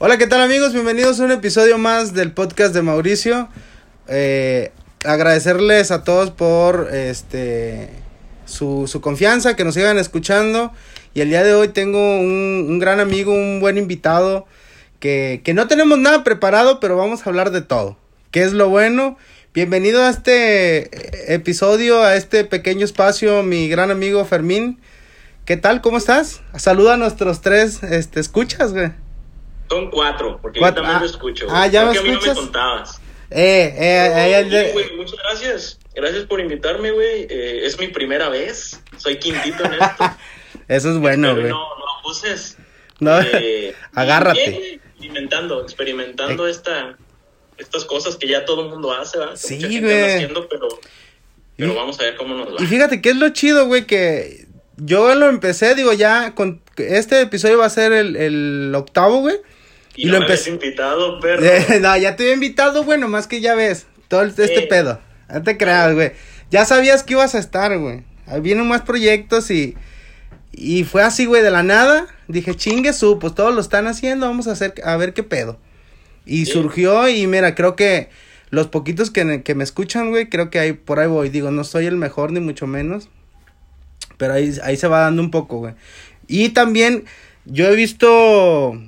Hola, ¿qué tal amigos? Bienvenidos a un episodio más del podcast de Mauricio. Eh, agradecerles a todos por este su, su, confianza, que nos sigan escuchando. Y el día de hoy tengo un, un gran amigo, un buen invitado, que, que, no tenemos nada preparado, pero vamos a hablar de todo. ¿Qué es lo bueno? Bienvenido a este episodio, a este pequeño espacio, mi gran amigo Fermín. ¿Qué tal? ¿Cómo estás? Saluda a nuestros tres este, escuchas, güey. Son cuatro, porque yo también ah, lo escucho. Ah, ya lo escuchas. A mí no me contabas. Eh, eh, no, eh, güey, muchas gracias. Gracias por invitarme, güey. Eh, es mi primera vez. Soy quintito en esto. Eso es bueno, güey. No, no abuses. No, eh, agárrate. Experimentando, experimentando eh. esta, estas cosas que ya todo el mundo hace, ¿verdad? Sí, güey. Pero, pero y, vamos a ver cómo nos va. Y fíjate que es lo chido, güey, que yo lo empecé, digo, ya con este episodio va a ser el, el octavo, güey. Y, y no lo empecé. invitado, perro. no, ya te había invitado, güey, nomás que ya ves, todo este pedo. No te creas, güey. Ya sabías que ibas a estar, güey. Vienen más proyectos y. Y fue así, güey, de la nada. Dije, chingue su, pues todos lo están haciendo, vamos a hacer, a ver qué pedo. Y sí. surgió, y mira, creo que los poquitos que, que me escuchan, güey, creo que ahí por ahí voy. Digo, no soy el mejor, ni mucho menos. Pero ahí, ahí se va dando un poco, güey. Y también, yo he visto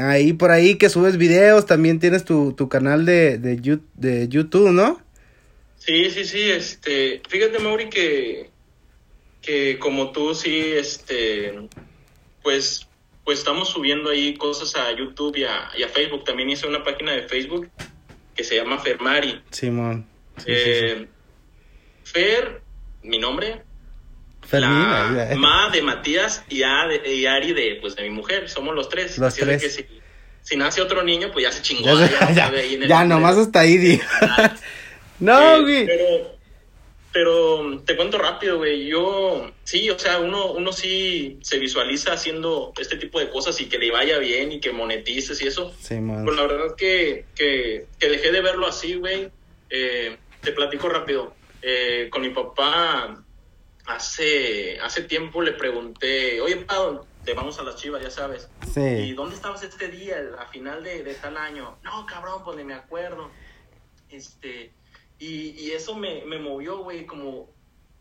ahí por ahí que subes videos, también tienes tu, tu canal de, de, de YouTube, ¿no? Sí, sí, sí, este, fíjate Mauri que, que como tú sí, este, pues, pues estamos subiendo ahí cosas a YouTube y a, y a Facebook, también hice una página de Facebook que se llama Fermari. Simón. Sí, eh, sí, sí. Fer, mi nombre, Fermina, la ma de Matías y, a de, y Ari de, pues, de mi mujer, somos los tres. Los Así tres. Que si, si, nace otro niño, pues ya se chingó. Ya, ya, ya, ya, ya nomás hasta ahí, di. no, güey. Eh, pero, pero te cuento rápido, güey. Yo, sí, o sea, uno, uno sí se visualiza haciendo este tipo de cosas y que le vaya bien y que monetices y eso. Sí, man. Pero la verdad que, que, que dejé de verlo así, güey. Eh, te platico rápido. Eh, con mi papá hace, hace tiempo le pregunté, oye, Pau, te vamos a las chivas, ya sabes. Sí. ¿Y dónde estabas este día, a final de, de tal año? No, cabrón, pues ni me acuerdo. Este, y, y eso me, me movió, güey, como,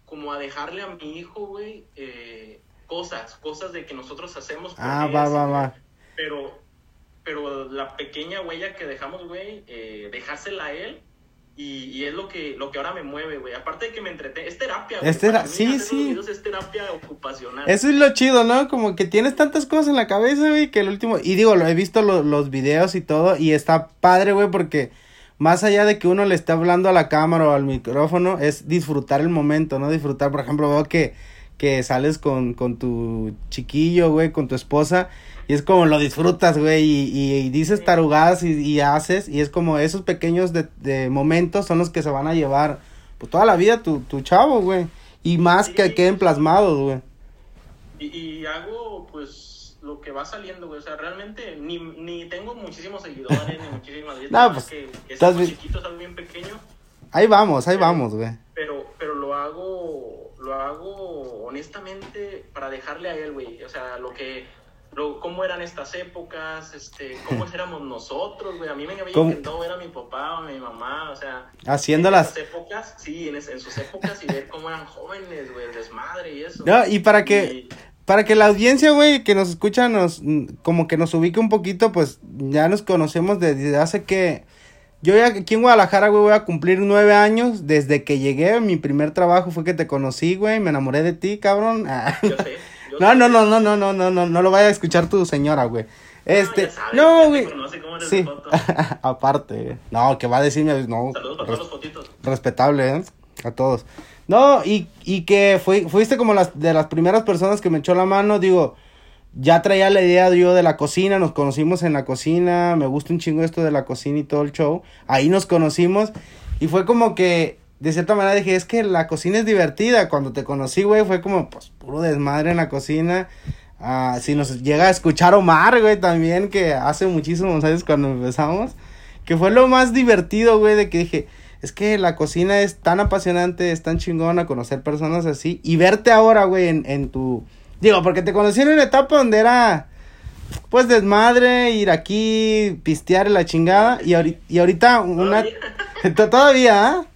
como a dejarle a mi hijo, güey, eh, cosas, cosas de que nosotros hacemos. Ah, va, va, va. Pero, pero la pequeña huella que dejamos, güey, eh, dejársela a él y, y, es lo que, lo que ahora me mueve, güey. Aparte de que me entretengo, es terapia, güey. Es tera sí, sí. Es terapia ocupacional. Eso es lo chido, ¿no? Como que tienes tantas cosas en la cabeza, güey, que el último... Y digo, lo he visto lo, los videos y todo, y está padre, güey, porque más allá de que uno le esté hablando a la cámara o al micrófono, es disfrutar el momento, ¿no? Disfrutar, por ejemplo, veo que, que sales con, con tu chiquillo, güey, con tu esposa, y es como lo disfrutas, güey, y, y, y, dices tarugadas y, y, haces, y es como esos pequeños de, de, momentos son los que se van a llevar, pues toda la vida tu, tu chavo, güey. Y más sí. que queden plasmados, güey. Y, hago, pues, lo que va saliendo, güey. O sea, realmente ni, ni tengo muchísimos seguidores, ni muchísimas... no, pues, que, que estás bien... chiquito, estás bien pequeño. Ahí vamos, ahí pero, vamos, güey. Pero, pero lo hago, lo hago honestamente para dejarle a él, güey. O sea, lo que lo, cómo eran estas épocas, este, cómo éramos nosotros, güey. A mí me había encantado ver a mi papá o a mi mamá, o sea. Haciéndolas. En épocas, sí, en, en, sus épocas y ver cómo eran jóvenes, güey, el desmadre y eso. No, y para que. Y... Para que la audiencia, güey, que nos escucha, nos, como que nos ubique un poquito, pues ya nos conocemos desde hace que, yo ya aquí en Guadalajara, güey, voy a cumplir nueve años. Desde que llegué, mi primer trabajo fue que te conocí, güey. Me enamoré de ti, cabrón. Yo sé. No, no, no, no, no, no, no, no, no lo vaya a escuchar tu señora, güey. Este, no, güey. Sí. Aparte, no, que va a decirme, no. Saludos para todos los fotitos. Respetable, ¿eh? A todos. No, y, y que fui, fuiste como las de las primeras personas que me echó la mano, digo, ya traía la idea yo de la cocina, nos conocimos en la cocina, me gusta un chingo esto de la cocina y todo el show. Ahí nos conocimos y fue como que de cierta manera dije, es que la cocina es divertida. Cuando te conocí, güey, fue como, pues, puro desmadre en la cocina. Uh, si nos llega a escuchar Omar, güey, también, que hace muchísimos años cuando empezamos. Que fue lo más divertido, güey, de que dije, es que la cocina es tan apasionante, es tan chingona conocer personas así. Y verte ahora, güey, en, en tu... Digo, porque te conocí en una etapa donde era... pues desmadre, ir aquí, pistear en la chingada. Y, ahorita, y ahorita una... Todavía. Todavía, ¿ah?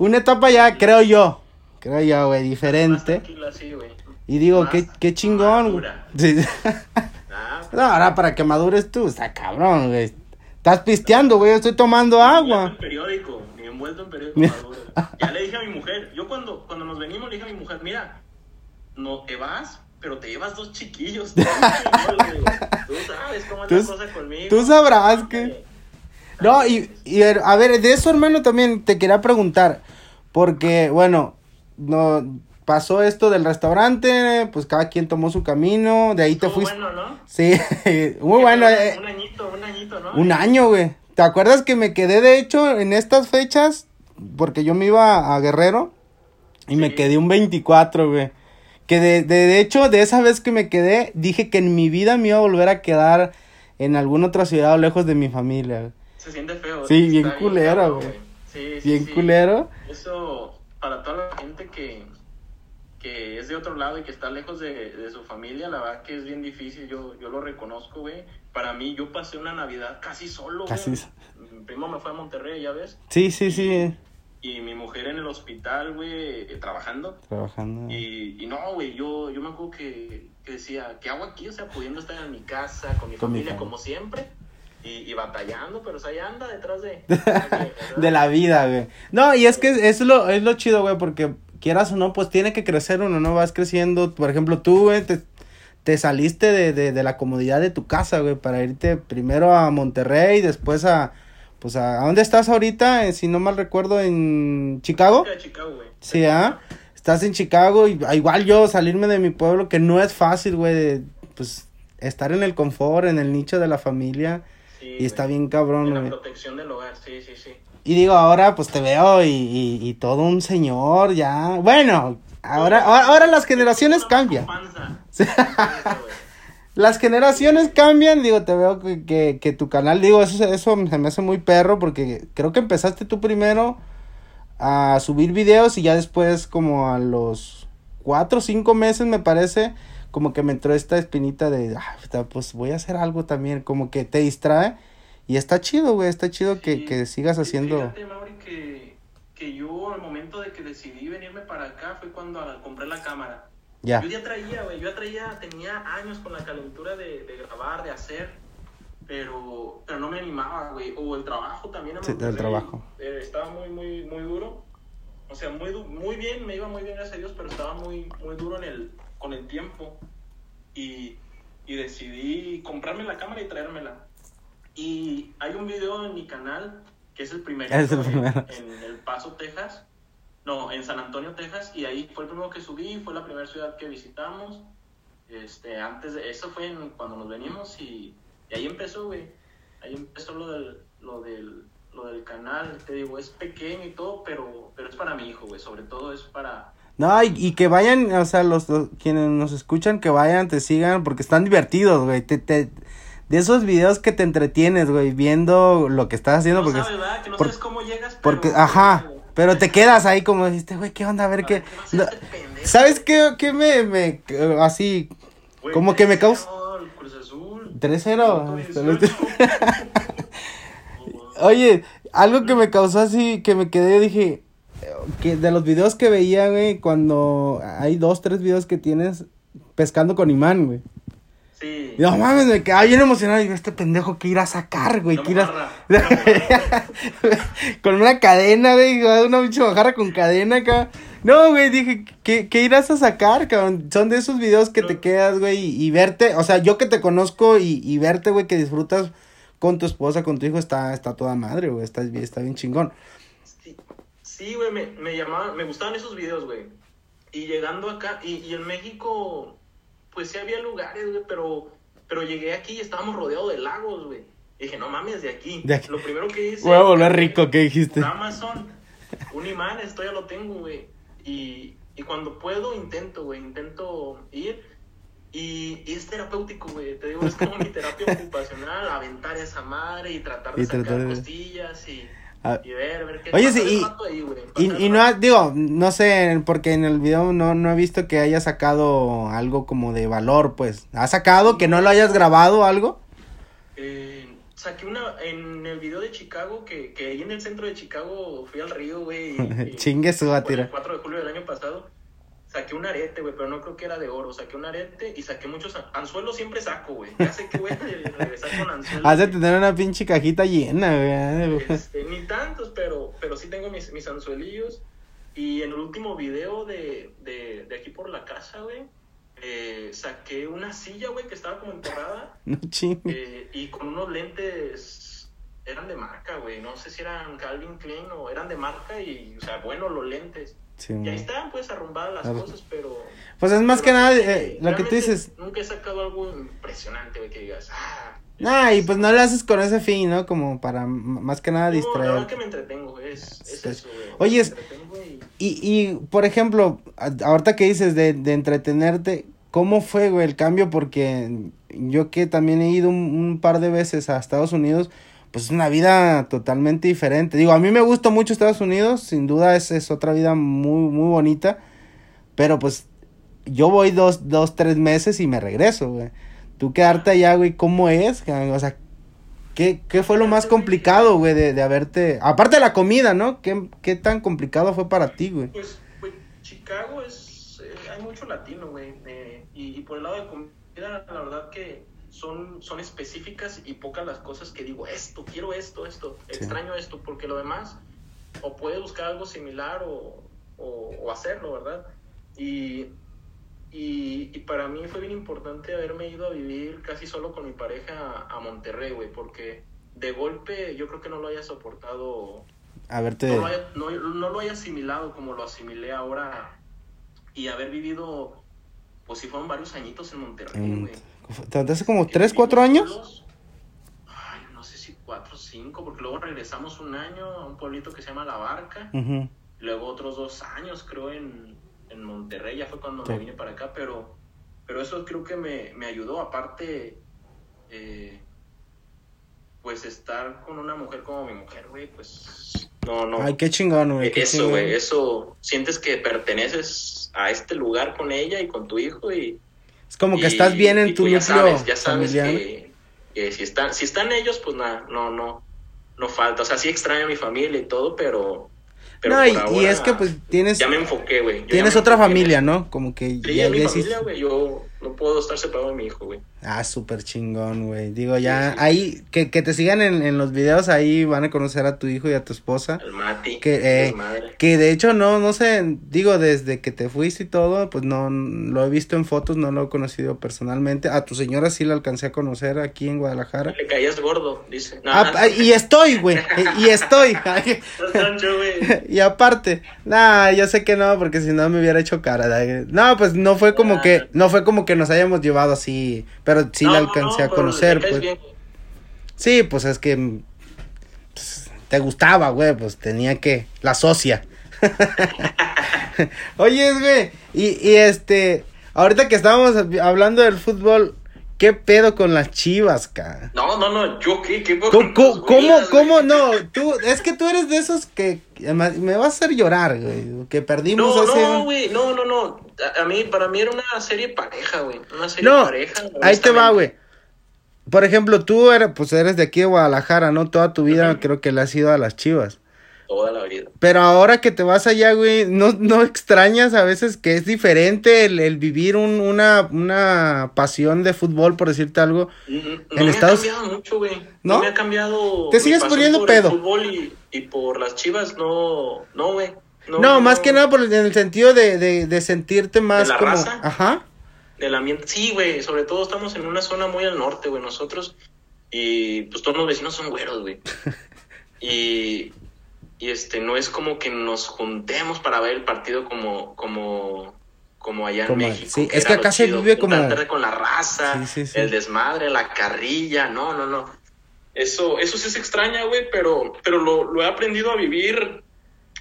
Una etapa ya, creo yo. Creo yo, güey, diferente. tranquila, sí, güey. Y digo, Más qué, qué chingón. Sí. Ah, No, ahora para que madures tú, está cabrón, güey. Estás pisteando, güey, yo estoy tomando agua. en periódico, ni envuelto en periódico maduro. Ya le dije a mi mujer, yo cuando, cuando nos venimos le dije a mi mujer, mira, no te vas, pero te llevas dos chiquillos. Tú sabes cómo es la cosa conmigo. tú sabrás que- No, y, y a ver, de eso, hermano, también te quería preguntar. Porque, bueno, no pasó esto del restaurante, pues cada quien tomó su camino, de ahí te fuiste. bueno, ¿no? Sí, muy bueno. Un, eh, un añito, un añito, ¿no? Un año, güey. ¿Te acuerdas que me quedé, de hecho, en estas fechas? Porque yo me iba a Guerrero y me quedé un 24, güey. Que de, de, de hecho, de esa vez que me quedé, dije que en mi vida me iba a volver a quedar en alguna otra ciudad o lejos de mi familia. güey. Se siente feo. Sí, bien culero, güey. Sí, sí, Bien sí. culero. Eso, para toda la gente que, que es de otro lado y que está lejos de, de su familia, la verdad que es bien difícil, yo, yo lo reconozco, güey. Para mí, yo pasé una Navidad casi solo, Casi güey. Mi primo me fue a Monterrey, ya ves, Sí, sí, sí. y mi mujer en el hospital, güey, eh, trabajando. Trabajando. Y, y no, güey, yo, yo me acuerdo que, que decía, ¿qué hago aquí? O sea, pudiendo estar en mi casa, con mi Con mi familia, familia. como siempre, y, y batallando, pero o sea, ya anda detrás de... de la vida, güey. No, y es que es lo, es lo chido, güey, porque quieras o no, pues tiene que crecer uno, ¿no? Vas creciendo. Por ejemplo, tú, güey, te, te saliste de, de, de la comodidad de tu casa, güey, para irte primero a Monterrey, después a, pues a, ¿a dónde estás ahorita? Eh, si no mal recuerdo, en Chicago. de Chicago, güey. Sí, ¿ah? Estás en Chicago y ah, igual yo salirme de mi pueblo, que no es fácil, güey, pues estar en el confort, en el nicho de la familia. Sí, Y está güey. bien cabrón, En la güey. protección del hogar, sí, sí, sí. Y digo, ahora pues te veo y, y, y todo un señor ya. Bueno, ahora, ahora, ahora las generaciones cambian. güey. Las generaciones cambian, digo, te veo que, que, que tu canal, digo, eso, eso se me hace muy perro porque creo que empezaste tú primero a subir videos y ya después como a los cuatro o cinco meses me parece, como que me entró esta espinita de, ah, pues voy a hacer algo también, como que te distrae y está chido, güey, está chido que, Sí. que sigas Y haciendo... Fíjate, Mauri, que, que yo al momento de que decidí venirme para acá fue cuando compré la cámara. Ya. Yo ya traía, güey, yo ya traía, tenía años con la calentura de, de grabar, de hacer, pero, pero no me animaba, güey. O el trabajo también. Sí, el trabajo. eh, estaba muy, muy, muy duro. O sea, muy, muy bien, me iba muy bien, gracias a Dios, pero estaba muy, muy duro en el, con el tiempo. Y, y decidí comprarme la cámara y traérmela. Y hay un video en mi canal que es el primero Es el en, en El Paso, Texas. No, en San Antonio, Texas. Y ahí fue el primero que subí, fue la primera ciudad que visitamos. Este, antes de eso fue en- cuando nos venimos y, y ahí empezó, güey. Ahí empezó lo del, lo del, lo del canal. Te digo, es pequeño y todo, pero, pero es para mi hijo, güey. Sobre todo es para... No, y, y que vayan, o sea, los, los- quienes nos escuchan, que vayan, te sigan, porque están divertidos, güey. Te, te, de esos videos que te entretienes, güey, viendo lo que estás haciendo, no porque, sabes, ¿verdad? Que no por- sabes cómo llegas, pero... porque, ajá, pero te quedas ahí como dijiste, güey, ¿qué onda? A ver A qué. ¿Sabes qué, qué me, me, así, Güey, como que me causa- 3-0, el Cruz Azul. 3-0? Minuto 18. Oye, algo que me causó así, que me quedé, dije, que de los videos que veía, güey, cuando hay dos, tres videos que tienes pescando con imán, güey. Sí. No mames, me quedaba bien emocionado. Digo, este pendejo que irá a sacar, güey. No que con una cadena, güey. Una pinche mojarra con cadena acá. No, güey, dije, ¿qué, ¿qué irás a sacar, cabrón? Son de esos videos que te quedas, güey, y, y verte. O sea, yo que te conozco y, y verte, güey, que disfrutas con tu esposa, con tu hijo, está, está toda madre, güey. Está, está bien chingón. Sí, güey, me, me llamaban, me gustaban esos videos, güey. Y llegando acá, y, y en México, pues sí había lugares, güey, pero, pero llegué aquí y estábamos rodeados de lagos, güey. Y dije, no mames, de aquí. De aquí. Lo primero que hice. A volver rico, ¿qué dijiste? Amazon, un imán, esto ya lo tengo, güey. Y, y cuando puedo, intento, güey, intento ir. Y, y es terapéutico, güey. Te digo, es como mi terapia ocupacional, aventar esa madre y tratar de Y sacar tratar de- costillas y... Ah. Y ver, ver qué Oye, sí, y- ahí, güey, Y, no, ha- digo, no sé, porque en el video no, no he visto que haya sacado algo como de valor, pues. ¿Ha sacado que no lo hayas grabado algo? Eh, saqué una en el video de Chicago, que, que ahí en el centro de Chicago fui al río, güey. Chingue su por el tira. 4 de julio del año pasado. Saqué un arete, güey, pero no creo que era de oro. Saqué un arete y saqué muchos an- anzuelos. Siempre saco, güey. Ya sé que voy a regresar con anzuelos. Has de tener una pinche cajita llena, güey. Este, ni tantos, pero, pero sí tengo mis, mis anzuelillos. Y en el último video de, de, de aquí por la casa, güey, eh, saqué una silla, güey, que estaba como enterrada. No chingue. eh, y con unos lentes, eran de marca, güey. No sé si eran Calvin Klein o eran de marca y, o sea, bueno, los lentes. Sí, Y ahí estaban, pues, arrumbadas las Claro. cosas, pero... Pues es más pero que nada eh, lo que tú dices. Nunca he sacado algo impresionante, güey, que digas, ah... Nah, y pues no lo haces con ese fin, ¿no? Como para más que nada No, la verdad distraer. que me entretengo, es, es eso, güey. Oye, y- Y, y, por ejemplo, ahorita que dices de, de entretenerte, ¿cómo fue, güey, el cambio? Porque yo que también he ido un, un par de veces a Estados Unidos, pues es una vida totalmente diferente. Digo, a mí me gusta mucho Estados Unidos, sin duda es, es otra vida muy, muy bonita, pero pues yo voy dos, dos, tres meses y me regreso, güey. Tú quedarte allá, güey, ¿cómo es? O sea, ¿qué, qué fue lo más complicado, güey, de, de haberte... Aparte de la comida, ¿no? ¿Qué, ¿Qué tan complicado fue para ti, güey? Pues, pues Chicago es. eh, hay mucho latino, güey. eh, y, y por el lado de comida, la verdad que son, son específicas y pocas las cosas que digo, esto, quiero esto, esto, Sí. extraño esto, porque lo demás, o puedes buscar algo similar o, o, o hacerlo, ¿verdad? Y, y, y para mí fue bien importante haberme ido a vivir casi solo con mi pareja a, a Monterrey, güey, porque de golpe yo creo que no lo haya soportado Haberte... no lo, haya, no, no lo haya asimilado como lo asimilé ahora y haber vivido, pues sí fueron varios añitos en Monterrey, güey. ¿Hace como tres, Vivimos cuatro años? solos. Ay, no sé si cuatro o cinco, porque luego regresamos un año a un pueblito que se llama La Barca, luego otros dos años creo en, en Monterrey, ya fue cuando Sí. me vine para acá, pero, pero eso creo que me, me ayudó, aparte, eh, pues estar con una mujer como mi mujer, güey, pues no, no. Ay, qué chingón, güey. Eso, güey, eso, sientes que perteneces a este lugar con ella y con tu hijo y... Es como que y- estás bien en tu tú ya núcleo sabes, ya sabes que, que si están, si están ellos, pues nada, no, no, no falta, o sea, sí extraño a mi familia y todo, pero... pero no, y, por y ahora es que pues tienes, Ya me enfoqué, güey. tienes me otra enfoqué familia. ¿no? Como que Sí, ya, mi familia, güey, yo no puedo estar separado de mi hijo, güey. Ah, súper chingón, güey. Digo, ya sí. ahí, que, que te sigan en, en los videos, ahí van a conocer a tu hijo y a tu esposa. Al Mati, Que, eh. Que de hecho no, no sé, digo, desde que te fuiste y todo, pues no, lo he visto en fotos, no lo he conocido personalmente. A tu señora sí la alcancé a conocer aquí en Guadalajara. Le caías gordo, dice. No, Ah, no, y estoy, güey, y, estoy. y aparte, nah, yo sé que no, porque si no me hubiera hecho cara. No, pues no fue como Ah. que, no fue como que nos hayamos llevado así, pero sí No, la alcancé no, a conocer, pues. bien. Sí, pues es que pues, te gustaba, güey, pues tenía que la socia. Oye, güey, y, y este, ahorita que estábamos hablando del fútbol, ¿qué pedo con las Chivas, cara? No, no, no, yo qué, qué poco ¿Cómo, nos cómo, cómo no? Tú, es que tú eres de esos que me vas a hacer llorar, güey, que perdimos No, hace... no, güey, no, no, no. A, mí, para mí era una serie pareja, güey. Una serie No, pareja. ahí te va, güey. Por ejemplo, tú eres, pues eres de aquí de Guadalajara, ¿no? Toda tu vida creo que le has ido a las Chivas. Toda la vida. Pero ahora que te vas allá, güey, ¿no, no extrañas a veces que es diferente el, el vivir un, una, una pasión de fútbol, por decirte algo? No En me Estados- ha cambiado mucho, güey. ¿No? ¿No? me ha cambiado. ¿Te sigues poniendo por pedo? El fútbol y, y por las chivas, no, no, güey. No, más que nada por el- en el sentido de, de, de sentirte más la como... raza? Ajá. Del ambiente. Sí, güey. Sobre todo estamos en una zona muy al norte, güey, nosotros. Y pues todos los vecinos son güeros, güey. y, y este, no es como que nos juntemos para ver el partido como, como, como allá en Como- México. sí, es que acá se vive como- con la raza, Sí, sí, sí. el desmadre, la carrilla. No, no, no. Eso, eso sí se extraña, güey, pero, pero lo, lo he aprendido a vivir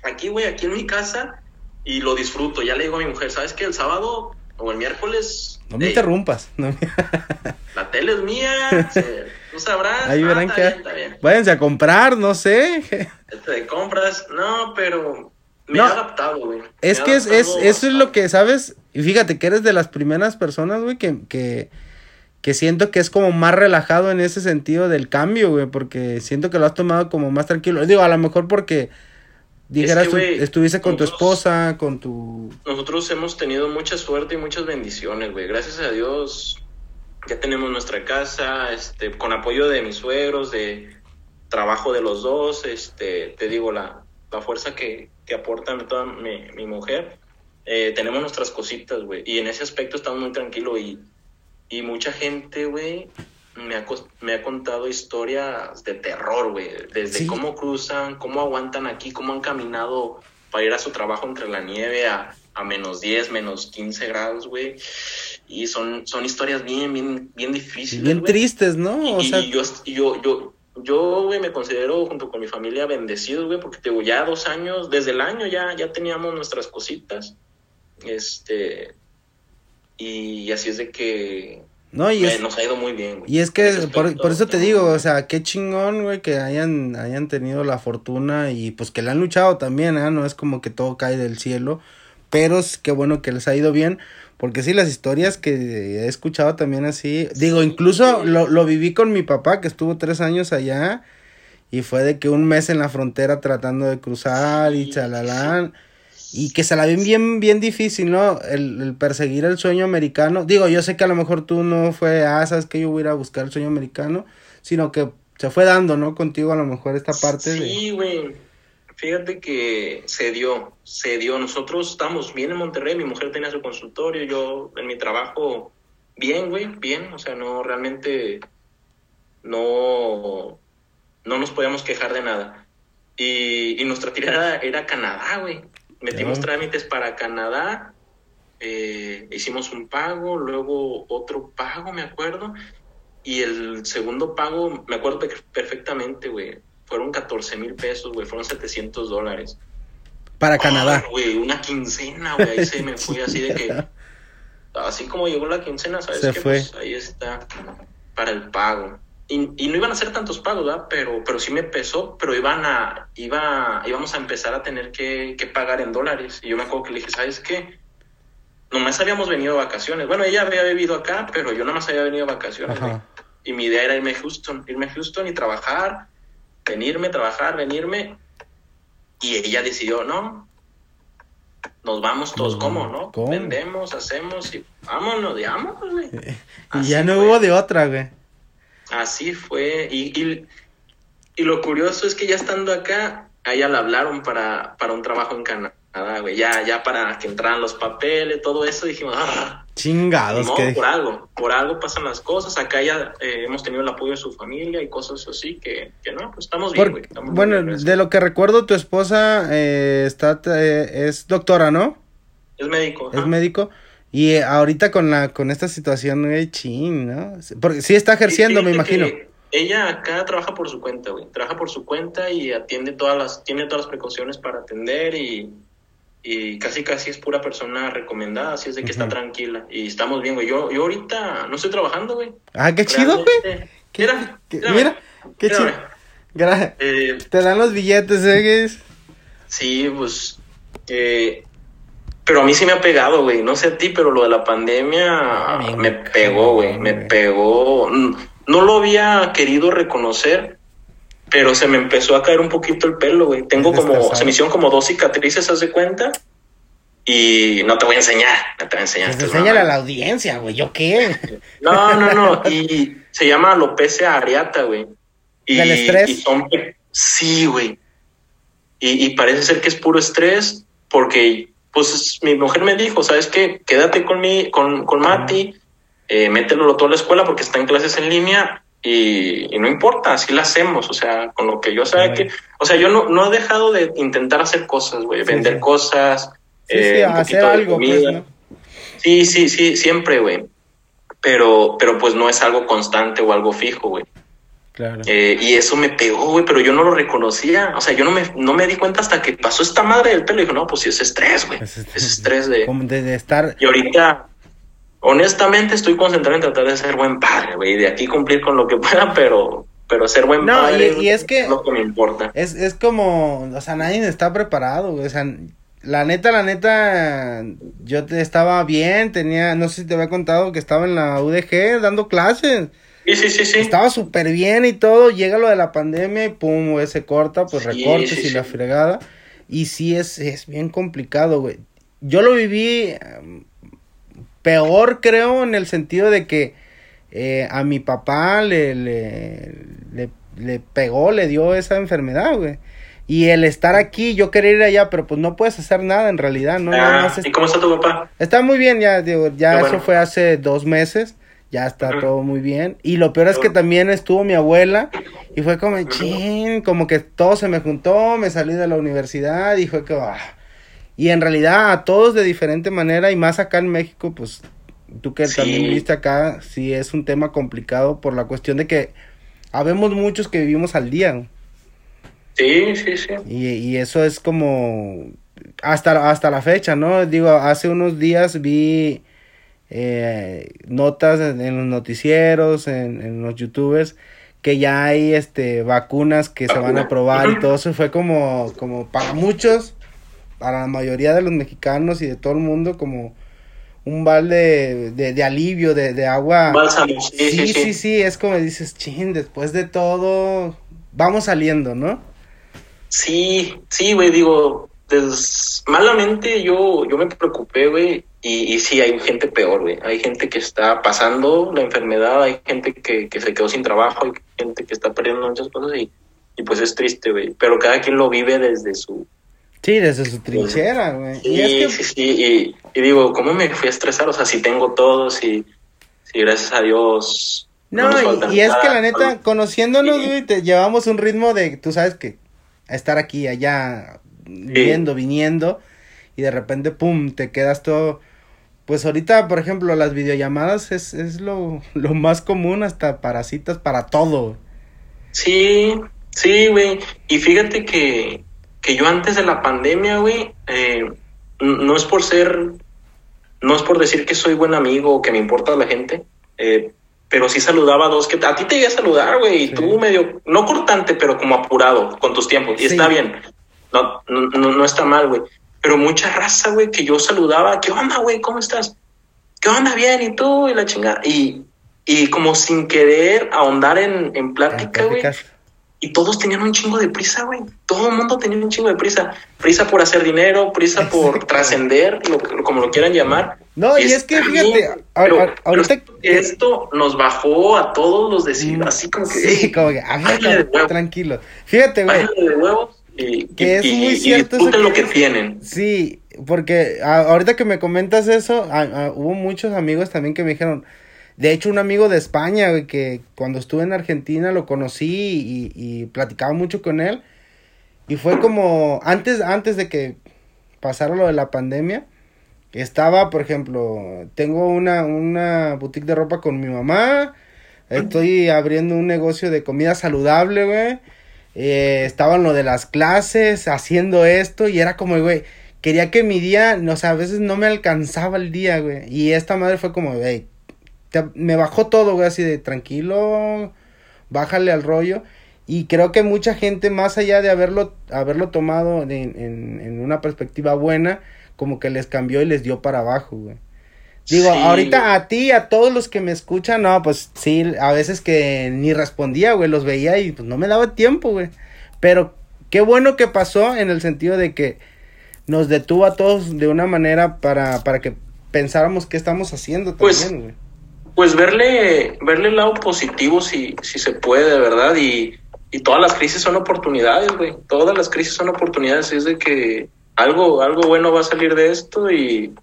aquí, güey, aquí en mi casa y lo disfruto. Ya le digo a mi mujer, ¿sabes qué? El sábado o el miércoles, No me interrumpas. no me- la tele es mía, se- tú sabrás. Ahí ah, verán que... bien, está bien. Váyanse a comprar, no sé. Este de compras. No, pero me he adaptado, güey. Es que es, es, eso es lo que, ¿sabes? Y fíjate que eres de las primeras personas, güey, que, que, que siento que es como más relajado en ese sentido del cambio, güey, porque siento que lo has tomado como más tranquilo. Digo, a lo mejor porque dijeras, estuviste con tu esposa, con tu... Nosotros hemos tenido mucha suerte y muchas bendiciones, güey. Gracias a Dios ya tenemos nuestra casa, este, con apoyo de mis suegros, de trabajo de los dos, este, te digo, la, la fuerza que, que aporta toda mi, mi mujer, eh, tenemos nuestras cositas, güey, y en ese aspecto estamos muy tranquilos y, y mucha gente, güey, me ha, me ha contado historias de terror, güey, desde cómo cruzan, cómo aguantan aquí, cómo han caminado para ir a su trabajo entre la nieve a, a menos 10, menos 15 grados, güey. Y son, son historias bien, bien, bien difíciles. Bien tristes, ¿no? O y, sea... yo, yo, yo, yo, güey, me considero junto con mi familia bendecidos, güey, porque tengo ya dos años, desde el año ya, ya teníamos nuestras cositas. Este. Y así es de que. No, y nos ha ido muy bien, güey. Y es que, por, por, eso te digo, o sea, qué chingón, güey, que hayan, hayan tenido la fortuna y pues que le han luchado también, ¿eh? No es como que todo cae del cielo, pero es que bueno que les ha ido bien. Porque sí, las historias que he escuchado también así, digo, incluso lo, lo viví con mi papá que estuvo tres años allá y fue de que un mes en la frontera tratando de cruzar y chalalán y que se la ven bien, bien difícil, ¿no? El, perseguir el sueño americano. Digo, yo sé que a lo mejor tú no fue, ah, sabes que yo voy a ir a buscar el sueño americano, sino que se fue dando, ¿no? Contigo a lo mejor esta parte. Sí, güey. Fíjate que se dio, se dio. Nosotros estamos bien en Monterrey, mi mujer tenía su consultorio, yo en mi trabajo, bien, güey, bien. O sea, no, realmente no, no nos podíamos quejar de nada. Y, y nuestra tirada era Canadá, güey. Metimos trámites para Canadá, eh, hicimos un pago, luego otro pago, me acuerdo. Y el segundo pago, me acuerdo perfectamente, güey fueron 14 mil pesos, güey, fueron 700 dólares. Para Canadá. Güey, una quincena, güey, ahí se me fue así de que, así como llegó la quincena, ¿sabes se qué? Fue. Pues ahí está, para el pago. Y, y, no iban a ser tantos pagos, ¿verdad? Pero, pero sí me pesó, pero iban a, iba, íbamos a empezar a tener que, que pagar en dólares. Y yo me acuerdo que le dije, ¿sabes qué? Nomás habíamos venido de vacaciones. Bueno, ella había vivido acá, pero yo nomás había venido de vacaciones. Y mi idea era irme a Houston, irme a Houston y trabajar venirme, trabajar, venirme. Y ella decidió, no, nos vamos todos, ¿cómo, no? Vendemos, hacemos y vámonos, digamos, güey. y ya no hubo de otra, güey. Así fue. Y, y, y, lo curioso es que ya estando acá, a ella le hablaron para, para un trabajo en Canadá güey, ya, ya para que entraran los papeles, todo eso, dijimos, ah, chingados. No, por algo, por algo pasan las cosas. Acá ya eh, hemos tenido el apoyo de su familia y cosas así que, que no, pues estamos bien. Bueno, de lo que recuerdo, tu esposa eh, está, eh, es doctora, ¿no? Es médico. Es médico. Y ahorita con la con esta situación, güey, ching, ¿no? Porque sí está ejerciendo, me imagino. Ella acá trabaja por su cuenta, güey. Trabaja por su cuenta y atiende todas las, tiene todas las precauciones para atender y y casi casi es pura persona recomendada, así es de que está tranquila y estamos bien, güey. Yo, yo ahorita no estoy trabajando, güey. Ah, qué chido, güey. Mira, mira, qué chido. Eh, Te dan los billetes, ¿eh? Sí, pues. Eh, pero a mí sí me ha pegado, güey. No sé a ti, pero lo de la pandemia ah, me pegó, güey. Me pegó. No lo había querido reconocer pero se me empezó a caer un poquito el pelo, güey. Tengo como, se me hicieron como dos cicatrices, haz de cuenta. Y no te voy a enseñar, no te voy a enseñar. Pues enséñale a la audiencia, güey, ¿yo qué? No, no, no, y se llama alopecia areata, güey. Y, ¿Del estrés? Y son, sí, güey. Y, y, parece ser que es puro estrés, porque, pues, mi mujer me dijo, ¿sabes qué? Quédate con mi, con, con Mati, eh, mételo toda la escuela porque está en clases en línea y, no importa, así la hacemos, o sea, con lo que yo sé que, o sea, yo no, no he dejado de intentar hacer cosas, güey, vender cosas, eh, hacer algo, pues, Sí, sí, sí, siempre, güey, pero, pero pues no es algo constante o algo fijo, güey. Claro. Eh, y eso me pegó, güey, pero yo no lo reconocía. O sea, yo no me, no me di cuenta hasta que pasó esta madre del pelo. Y dije, no, pues sí, es estrés, güey. Es, estrés de... de... estar... Y ahorita, honestamente estoy concentrado en tratar de ser buen padre, güey, de aquí cumplir con lo que pueda, pero, pero ser buen No, padre y- y es que- lo que me importa. Es, es como, o sea, nadie está preparado, güey. O sea, la neta, la neta, yo te- estaba bien, tenía, no sé si te había contado que estaba en la UDG dando clases. Sí, sí, sí, sí. Estaba súper bien y todo, llega lo de la pandemia y pum, güey, se corta, pues Sí, recortes sí, y la fregada. Y sí, es, es bien complicado, güey. Yo lo viví peor, creo, en el sentido de que eh, a mi papá le, le, le, le pegó, le dio esa enfermedad, güey. Y el estar aquí, yo quería ir allá, pero pues no puedes hacer nada en realidad, ¿no? Nada Ah, más ¿Y cómo está tu papá? Está muy bien, ya, digo, ya eso fue hace dos meses, ya está todo muy bien. Y lo peor es que también estuvo mi abuela y fue como, chin, como que todo se me juntó, me salí de la universidad y fue que, ah. Y en realidad a todos de diferente manera y más acá en México, pues tú que Sí. también viviste acá, sí es un tema complicado por la cuestión de que habemos muchos que vivimos al día. Sí, sí, sí. Y, y eso es como hasta, hasta la fecha, ¿no? Digo, hace unos días vi eh, notas en, en los noticieros, en, en los youtubers, que ya hay este vacunas que se van a probar y todo eso fue como, como para muchos, para la mayoría de los mexicanos y de todo el mundo, como un balde de, de alivio, de, de agua. Bálsamo, sí, Sí, sí, sí, sí. sí, es como dices, chin, después de todo, vamos saliendo, ¿no? Sí, sí, güey, digo, des- malamente yo, yo me preocupé, güey, y, y sí, hay gente peor, güey. Hay gente que está pasando la enfermedad, hay gente que, que se quedó sin trabajo, hay gente que está perdiendo muchas cosas y, y pues es triste, güey. Pero cada quien lo vive desde su... Sí, desde su trinchera, güey. Sí, Y es que, sí, sí, y, y digo, ¿cómo me fui a estresar? O sea, si tengo todo, si, si gracias a Dios... no, y- es que la neta, conociéndonos, güey, te llevamos un ritmo de, tú sabes que, estar aquí, allá, viendo, viniendo, y de repente, pum, te quedas todo. Pues ahorita, por ejemplo, las videollamadas es, es lo, lo más común hasta para citas, para todo. Sí, sí, güey. Y fíjate que, que yo antes de la pandemia, güey, eh, no es por ser, no es por decir que soy buen amigo o que me importa la gente, eh, pero sí saludaba a dos que a ti te iba a saludar, güey, y Sí. tú medio, no cortante, pero como apurado con tus tiempos. Y Sí. está bien, no, no, no está mal, güey. Pero mucha raza, güey, que yo saludaba, ¿qué onda, güey? ¿Cómo estás? ¿Qué onda? Bien, ¿y tú? Y la chingada. Y, y como sin querer ahondar en, en plática, güey. Y todos tenían un chingo de prisa, güey. Todo el mundo tenía un chingo de prisa. Prisa por hacer dinero, prisa por trascender, como lo quieran llamar. No, y es que fíjate, bien, a- pero- a- ahorita pero esto nos bajó a todos los decir, así como que, Sí, como que, a tranquilo. Fíjate, güey. de huevos y, Que y- es y- muy y cierto eso disfruten que lo que tienen. Sí, porque ahorita que me comentas eso, hubo muchos amigos también que me dijeron, de hecho un amigo de España, güey, que cuando estuve en Argentina lo conocí y, platicaba mucho con él, y fue como, antes, antes de que pasara lo de la pandemia, estaba, por ejemplo, tengo una, una boutique de ropa con mi mamá, estoy abriendo un negocio de comida saludable, güey, eh, estaba en lo de las clases, haciendo esto, y era como, güey, quería que mi día, o sea, a veces no me alcanzaba el día, güey, y esta madre fue como, güey, te- me bajó todo, güey, así de tranquilo, bájale al rollo. Y creo que mucha gente, más allá de haberlo, haberlo tomado en, en, en una perspectiva buena, como que les cambió y les dio para abajo, güey. Digo, Sí. ahorita a ti, a todos los que me escuchan, no, pues sí, a veces que ni respondía, güey, los veía y pues no me daba tiempo, güey. Pero qué bueno que pasó en el sentido de que nos detuvo a todos de una manera para, para que pensáramos qué estamos haciendo Pues, también, güey. Pues verle, verle el lado positivo si, si se puede, de verdad, y, y todas las crisis son oportunidades, güey. Todas las crisis son oportunidades, es de que algo, algo bueno va a salir de esto y,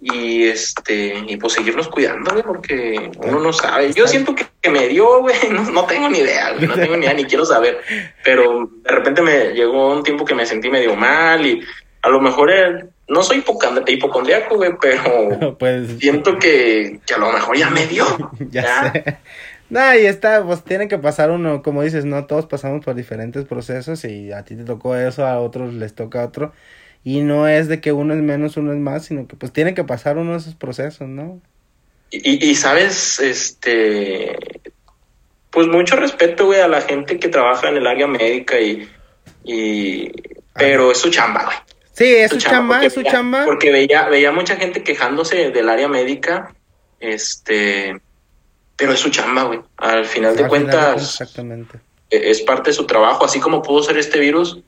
y este, y pues seguirnos cuidando, güey, porque uno no sabe. Yo siento que, me dio, güey, no, no tengo ni idea, güey, no tengo ni idea, ni quiero saber. Pero de repente me llegó un tiempo que me sentí medio mal y a lo mejor eh, no soy hipocond- hipocondriaco, güey, pero pues siento que, que a lo mejor ya me dio. ya sé. No, y está, pues tiene que pasar uno, como dices, no, todos pasamos por diferentes procesos y a ti te tocó eso, a otros les toca otro. Y no es de que uno es menos, uno es más, sino que pues tiene que pasar uno de esos procesos, ¿no? Y, y- y, sabes, este, pues mucho respeto, güey, a la gente que trabaja en el área médica y, y pero es su chamba, güey. Sí, es su, chamba, es su chamba. Porque veía, veía mucha gente quejándose del área médica, este, pero es su chamba, güey. Al final de cuentas, exactamente. E, es parte de su trabajo, así como pudo ser este virus,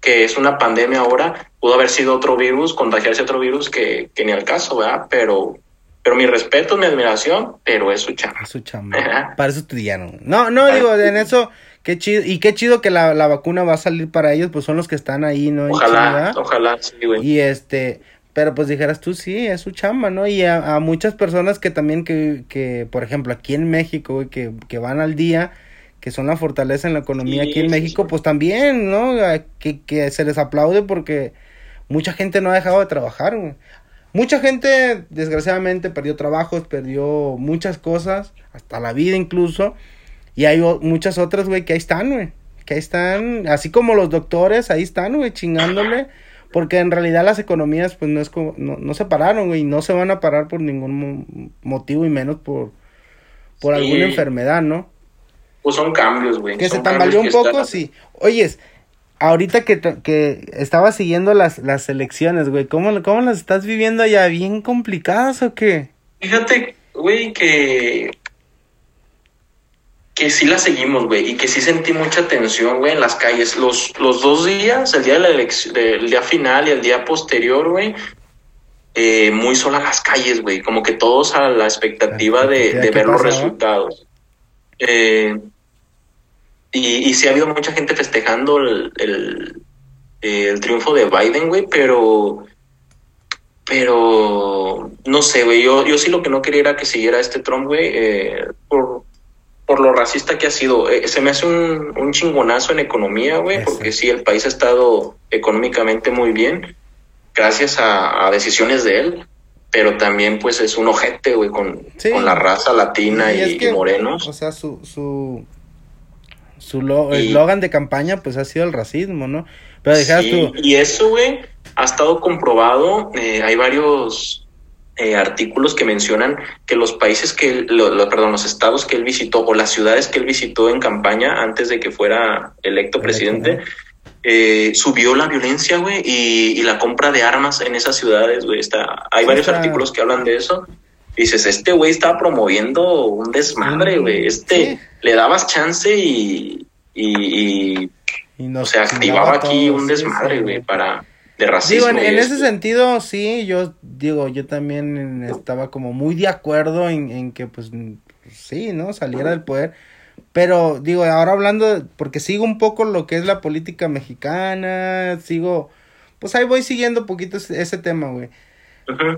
que es una pandemia ahora, pudo haber sido otro virus, contagiarse otro virus que, que ni al caso, ¿verdad? Pero, pero mi respeto, mi admiración, pero es su chamba. Es su chamba. Para eso estudiaron. No, no, digo, en eso, qué chido, y qué chido que la, la, vacuna va a salir para ellos, pues son los que están ahí, ¿no? Ojalá, ojalá, sí, güey. Y este, pero pues dijeras tú, sí, es su chamba, ¿no? Y a, a muchas personas que también, que, que, por ejemplo, aquí en México, güey, que, que van al día que son la fortaleza en la economía aquí en México, pues también, ¿no? Que, que, se les aplaude porque mucha gente no ha dejado de trabajar, güey. Mucha gente, desgraciadamente, perdió trabajos, perdió muchas cosas, hasta la vida incluso. Y hay muchas otras, güey, que ahí están, güey. Que ahí están, así como los doctores, ahí están, güey, chingándole. Porque en realidad las economías, pues no es como, no, no se pararon, güey, no se van a parar por ningún motivo y menos por, por alguna enfermedad, ¿no? Pues son cambios, güey. Que se tambaleó un poco, sí. Oyes, ahorita que, que estaba siguiendo las, las elecciones, güey, ¿cómo, ¿cómo las estás viviendo allá? ¿Bien complicadas o qué? Fíjate, güey, que que sí la seguimos, güey, y que sí sentí mucha tensión, güey, en las calles. Los, los dos días, el día de la elección, el día final y el día posterior, güey, eh, muy sola las calles, güey, como que todos a la expectativa de, de ver los resultados. Eh, y, y sí ha habido mucha gente festejando el, el, triunfo de Biden, güey, pero pero no sé, güey, yo, yo sí lo que no quería era que siguiera este Trump, güey, eh, por, por lo racista que ha sido. Eh, se me hace un, un chingonazo en economía, güey, porque sí, el país ha estado económicamente muy bien, gracias a, a decisiones de él, pero también pues es un ojete, güey, con, con la raza latina y, morenos. O sea, su, su, su eslogan de campaña pues ha sido el racismo, ¿no? Pero sí, Y eso, güey, ha estado comprobado, eh, hay varios eh, artículos que mencionan que los países que, lo, perdón, los estados que él visitó o las ciudades que él visitó en campaña antes de que fuera electo presidente, eh, subió la violencia, güey, y, la compra de armas en esas ciudades, güey. Está, hay varios artículos que hablan de eso. dices, este güey está promoviendo un desmadre, güey. Este, le dabas chance y, y, y, se activaba aquí un desmadre, güey, para de racismo. Digo, en, ese sentido, sí, yo digo, yo también estaba como muy de acuerdo en, en que, pues, sí, ¿no? Saliera del poder pero digo, ahora hablando, porque sigo un poco lo que es la política mexicana, sigo, pues ahí voy siguiendo un poquito ese, tema, güey.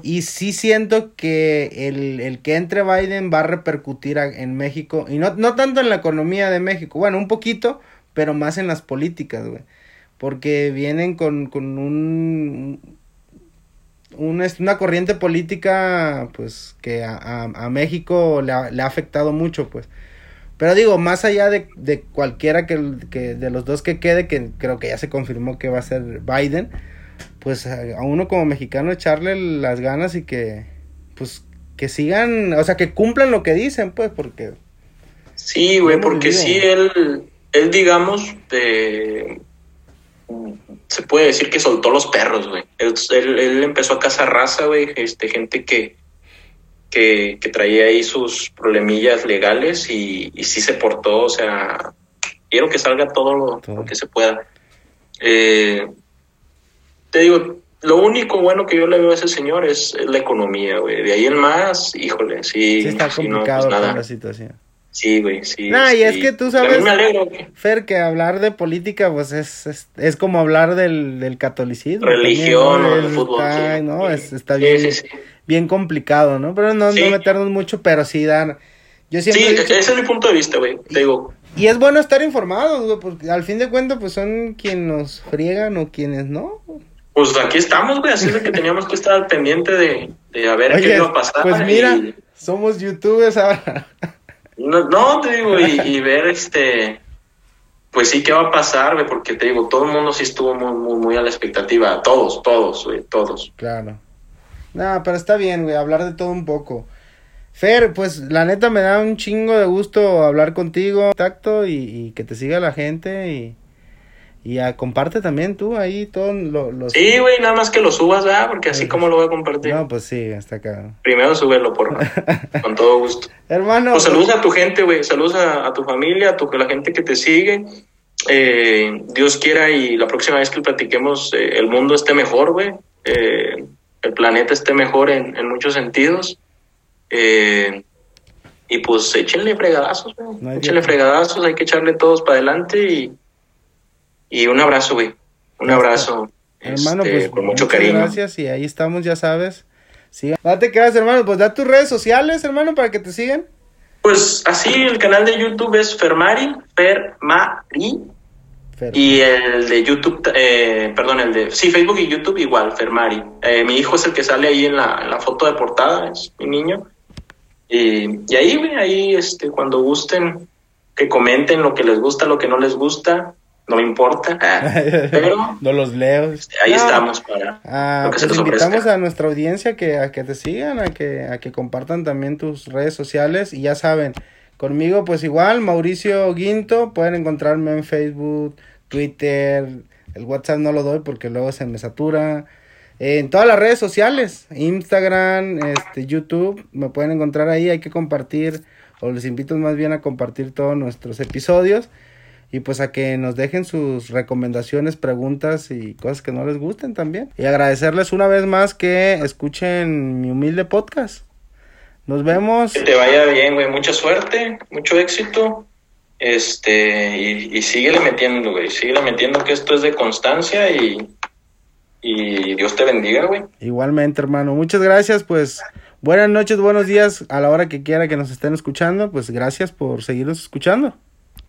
Y sí siento que el, el, que entre Biden va a repercutir en México, y no, no tanto en la economía de México, bueno, un poquito, pero más en las políticas, güey. Porque vienen con, con un, una, corriente política, pues, que a, a, México le ha, le ha afectado mucho, pues. Pero digo, más allá de, de cualquiera que, que, de los dos que quede, que creo que ya se confirmó que va a ser Biden, pues a uno como mexicano echarle las ganas y que, pues, que sigan, o sea, que cumplan lo que dicen, pues, porque... Sí, güey, porque sí, él, él digamos, se puede decir que soltó los perros, güey. Él, él, él, empezó a cazar raza, güey, este, gente que, que, traía ahí sus problemillas legales y, y sí se portó, o sea, quiero que salga todo lo, que se pueda. Eh, te digo, lo único bueno que yo le veo a ese señor es, la economía, güey. De ahí en más, híjole, sí. sí está complicado pues la situación. Sí, güey, sí. Nah, y es que tú sabes, Fer, que hablar de política, pues es, es, como hablar del, del catolicismo. Religión, o fútbol. Está, ¿no? está bien, bien complicado, ¿no? Pero no, no meternos mucho, pero sí dar... Yo siempre sí, ese es mi punto de vista, güey, te digo. Y es bueno estar informados, güey, porque al fin de cuentas, pues son quienes nos friegan o quienes no. Pues aquí estamos, güey, así es que teníamos que estar pendiente de, de a ver qué iba a pasar. Pues mira, somos youtubers ahora. No, no te digo, y, y, ver este, pues sí, qué va a pasar, güey, porque te digo, todo el mundo sí estuvo muy, muy, muy a la expectativa, todos, todos, güey, todos. Claro. No, pero está bien, güey, hablar de todo un poco. Fer, pues la neta me da un chingo de gusto hablar contigo, tacto y, y que te siga la gente y, y a, comparte también tú ahí todos lo, los... Sí, güey, nada más que lo subas, ¿verdad? Porque así como lo voy a compartir. No, pues sí, hasta acá. Primero súbelo, por con todo gusto. Hermano. Pues saludos a tu gente, güey. Saludos a, a, tu familia, a, tu, a la gente que te sigue. Eh, Dios quiera y la próxima vez que platiquemos, eh, el mundo esté mejor, güey. Eh, el planeta esté mejor en, en muchos sentidos. Eh, y pues échenle fregadazos, güey. No échenle fregadazos, hay que echarle todos para adelante y, y un abrazo, güey. Un abrazo. Hermano, este, pues con mucho cariño. Gracias y ahí estamos, ya sabes. Sí. Date quedas, hermano. Pues da tus redes sociales, hermano, para que te sigan. Pues así, el canal de YouTube es Fermari, Fermari. Fer. Y el de YouTube, eh, perdón, el de, sí, Facebook y YouTube igual, Fermari. Eh, mi hijo es el que sale ahí en la, en la foto de portada, es mi niño. Y, y ahí, güey, ahí, este, cuando gusten, que comenten lo que les gusta, lo que no les gusta no me importa, pero no los leo. Ahí no. estamos para ah, lo que pues se invitamos a nuestra audiencia que a que te sigan, a que a que compartan también tus redes sociales y ya saben, conmigo pues igual Mauricio Guinto, pueden encontrarme en Facebook, Twitter, el WhatsApp no lo doy porque luego se me satura. En todas las redes sociales, Instagram, este, YouTube, me pueden encontrar ahí, hay que compartir, o les invito más bien a compartir todos nuestros episodios y pues a que nos dejen sus recomendaciones, preguntas y cosas que no les gusten también. Y agradecerles una vez más que escuchen mi humilde podcast. Nos vemos. Que te vaya bien, güey. Mucha suerte, mucho éxito. Este, y, y síguele metiendo, güey. Síguele metiendo que esto es de constancia y, y Dios te bendiga, güey. Igualmente, hermano. Muchas gracias, pues. Buenas noches, buenos días a la hora que quiera que nos estén escuchando. Pues gracias por seguirnos escuchando.